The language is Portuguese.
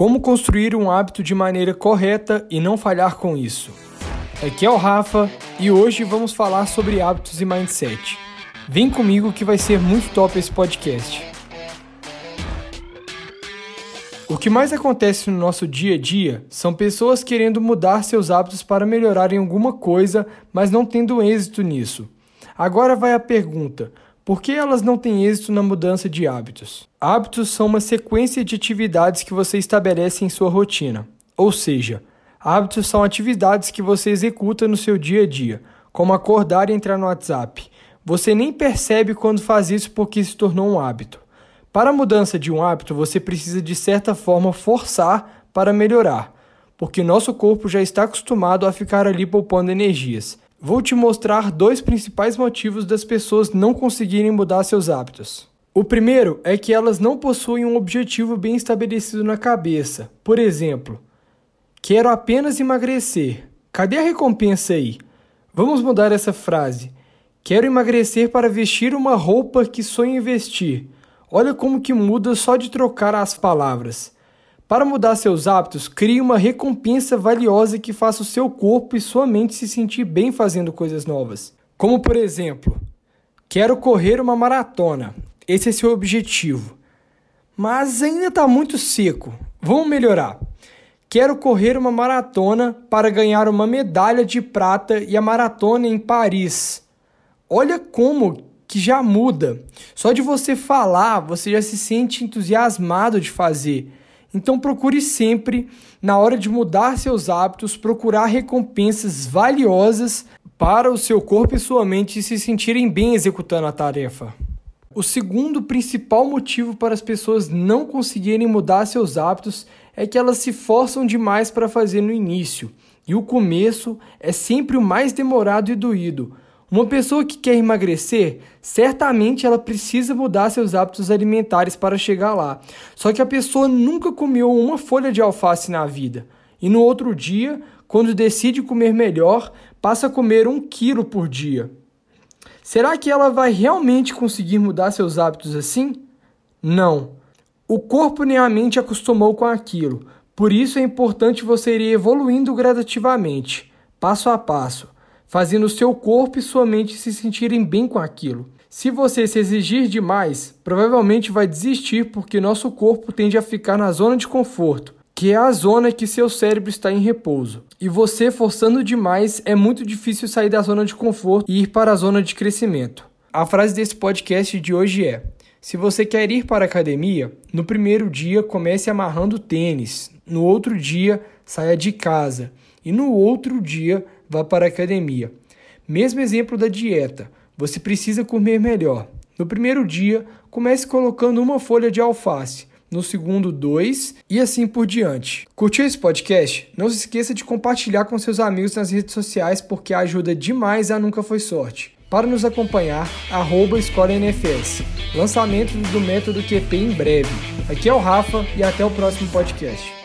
Como construir um hábito de maneira correta e não falhar com isso. Aqui é o Rafa e hoje vamos falar sobre hábitos e mindset. Vem comigo que vai ser muito top esse podcast. O que mais acontece no nosso dia a dia são pessoas querendo mudar seus hábitos para melhorar em alguma coisa, mas não tendo êxito nisso. Agora vai a pergunta: por que elas não têm êxito na mudança de hábitos? Hábitos são uma sequência de atividades que você estabelece em sua rotina. Ou seja, hábitos são atividades que você executa no seu dia a dia, como acordar e entrar no WhatsApp. Você nem percebe quando faz isso porque se tornou um hábito. Para a mudança de um hábito, você precisa de certa forma forçar para melhorar, porque nosso corpo já está acostumado a ficar ali poupando energias. Vou te mostrar dois principais motivos das pessoas não conseguirem mudar seus hábitos. O primeiro é que elas não possuem um objetivo bem estabelecido na cabeça. Por exemplo, quero apenas emagrecer. Cadê a recompensa aí? Vamos mudar essa frase. Quero emagrecer para vestir uma roupa que sonho em vestir. Olha como que muda só de trocar as palavras. Para mudar seus hábitos, crie uma recompensa valiosa que faça o seu corpo e sua mente se sentir bem fazendo coisas novas. Como por exemplo, quero correr uma maratona. Esse é seu objetivo. Mas ainda está muito seco. Vamos melhorar. Quero correr uma maratona para ganhar uma medalha de prata e a maratona em Paris. Olha como que já muda. Só de você falar, você já se sente entusiasmado de fazer. Então procure sempre, na hora de mudar seus hábitos, procurar recompensas valiosas para o seu corpo e sua mente se sentirem bem executando a tarefa. O segundo principal motivo para as pessoas não conseguirem mudar seus hábitos é que elas se forçam demais para fazer no início, e o começo é sempre o mais demorado e doído. Uma pessoa que quer emagrecer, certamente ela precisa mudar seus hábitos alimentares para chegar lá. Só que a pessoa nunca comeu uma folha de alface na vida. E no outro dia, quando decide comer melhor, passa a comer um quilo por dia. Será que ela vai realmente conseguir mudar seus hábitos assim? Não. O corpo nem a mente acostumou com aquilo. Por isso é importante você ir evoluindo gradativamente, passo a passo fazendo seu corpo e sua mente se sentirem bem com aquilo. Se você se exigir demais, provavelmente vai desistir porque nosso corpo tende a ficar na zona de conforto, que é a zona que seu cérebro está em repouso. E você forçando demais é muito difícil sair da zona de conforto e ir para a zona de crescimento. A frase desse podcast de hoje é: se você quer ir para a academia, no primeiro dia comece amarrando tênis, no outro dia saia de casa e no outro dia vá para a academia. Mesmo exemplo da dieta, você precisa comer melhor. No primeiro dia, comece colocando uma folha de alface, no segundo, dois e assim por diante. Curtiu esse podcast? Não se esqueça de compartilhar com seus amigos nas redes sociais porque ajuda demais a Nunca Foi Sorte. Para nos acompanhar, arroba Escola NFS. Lançamento do método QP em breve. Aqui é o Rafa e até o próximo podcast.